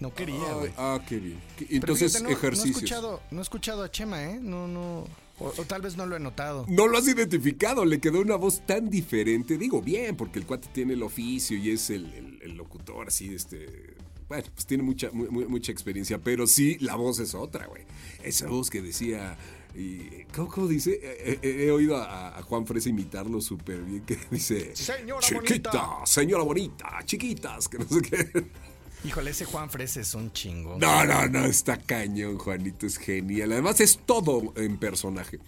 no quería, güey. ah, qué bien. ¿Qué- Pero Entonces, fíjate, no- No he, ejercicios. escuchado, no he escuchado a Chema, ¿eh? No, no... O, o tal vez no lo he notado. No lo has identificado, le quedó una voz tan diferente. Digo bien, porque el cuate tiene el oficio y es el, el- el locutor, así, este. Bueno, pues tiene mucha, mu- mu- mucha experiencia, pero sí, la voz es otra, güey. Esa voz que decía. Y, ¿cómo, cómo dice? Eh, eh, he oído a, a Juan Fresa imitarlo súper bien, que dice. Señora Chiquita, bonita". señora bonita, chiquitas, que no sé qué. Híjole, ese Juan Fresa es un chingo. No, no, no, está cañón, Juanito, es genial. Además es todo en personaje.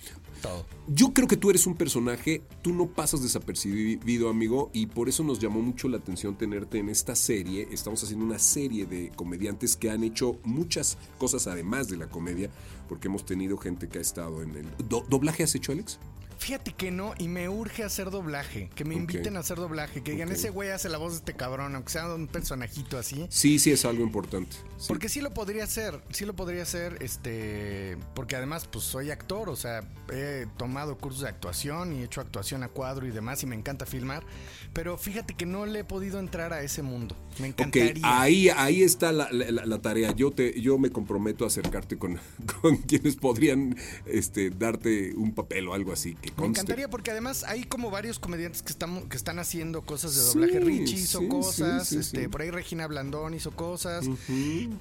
Todo. Yo creo que tú eres un personaje, tú no pasas desapercibido, amigo, y por eso nos llamó mucho la atención tenerte en esta serie. Estamos haciendo una serie de comediantes que han hecho muchas cosas además de la comedia, porque hemos tenido gente que ha estado en el... ¿Do- ¿Doblaje has hecho, Alex? Fíjate que no, y me urge hacer doblaje. Que me inviten a hacer doblaje. Que digan, ese güey hace la voz de este cabrón, aunque sea un personajito así. Sí, sí, es algo importante. Sí. Porque sí lo podría hacer, sí lo podría hacer, este, porque además pues soy actor, o sea, he tomado cursos de actuación y he hecho actuación a cuadro y demás y me encanta filmar, pero fíjate que no le he podido entrar a ese mundo. Me encantaría. ahí, ahí está la, la- la tarea. Yo te, yo me comprometo a acercarte con, con quienes podrían este, darte un papel o algo así que Me conste. encantaría porque además hay como varios comediantes que están, que están haciendo cosas de Sí, doblaje. Richie hizo sí, cosas, sí, este, por ahí Regina Blandón hizo cosas.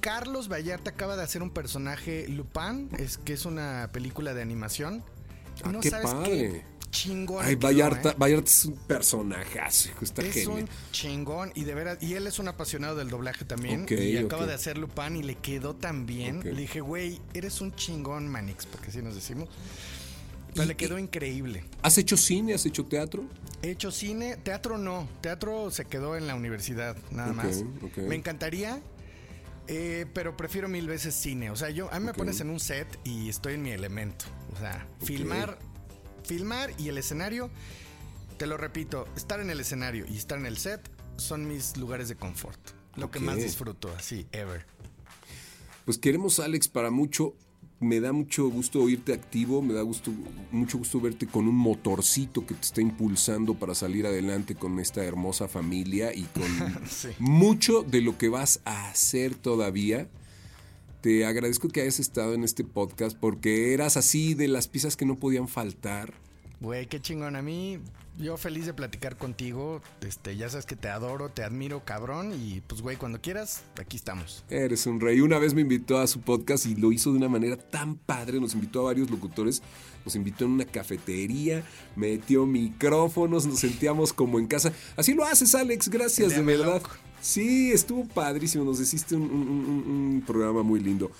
Carlos Vallarta acaba de hacer un personaje Lupin, es que es una película de animación. Ah, no qué sabes padre. qué chingón. Ay, Vallarta, ¿eh? Vallarta es un personajazo, está es genial. un chingón y de veras, y él es un apasionado del doblaje también y acaba de hacer Lupin y le quedó tan bien. Le dije, güey, eres un chingón, Manix, porque así nos decimos. Le quedó increíble. ¿Has hecho cine? ¿Has hecho teatro? He hecho cine, teatro no, teatro se quedó en la universidad, nada más. Me encantaría, eh, pero prefiero mil veces cine. O sea, yo a mí me pones en un set y estoy en mi elemento. O sea, filmar, filmar y el escenario, te lo repito, estar en el escenario y estar en el set son mis lugares de confort. Lo que más disfruto, así, ever. Pues queremos, Alex, para mucho. Me da mucho gusto oírte activo, me da gusto, mucho gusto verte con un motorcito que te está impulsando para salir adelante con esta hermosa familia y con Sí. mucho de lo que vas a hacer todavía. Te agradezco que hayas estado en este podcast porque eras así de las piezas que no podían faltar. Güey, qué chingón. A mí, yo feliz de platicar contigo. Este, ya sabes que te adoro, te admiro, cabrón. Y pues, güey, cuando quieras, aquí estamos. Eres un rey. Una vez me invitó a su podcast y lo hizo de una manera tan padre. Nos invitó a varios locutores. Nos invitó en una cafetería, metió micrófonos, nos sentíamos como en casa. Así lo haces, Alex. Gracias, de verdad. Sí, estuvo padrísimo. Nos hiciste un, un- un- un programa muy lindo.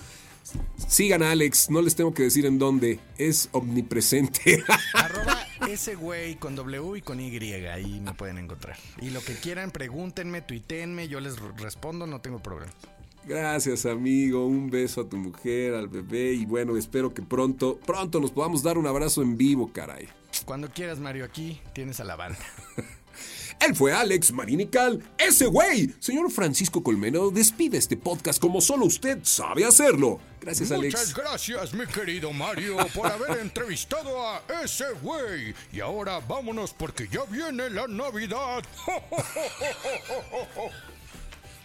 Sigan a Alex, no les tengo que decir en dónde. Es omnipresente. Arroba ese güey con W y con Y. Ahí me pueden encontrar. Y lo que quieran, pregúntenme, tuiteenme. Yo les respondo, no tengo problema. Gracias, amigo. Un beso a tu mujer, al bebé. Y bueno, espero que pronto, pronto nos podamos dar un abrazo en vivo, caray. Cuando quieras, Mario, aquí tienes a la banda. Él fue Alex Marinical, ese güey. Señor Francisco Colmeno, despide este podcast como solo usted sabe hacerlo. Gracias, Alex. Muchas gracias, mi querido Mario, por haber entrevistado a ese güey. Y ahora vámonos porque ya viene la Navidad.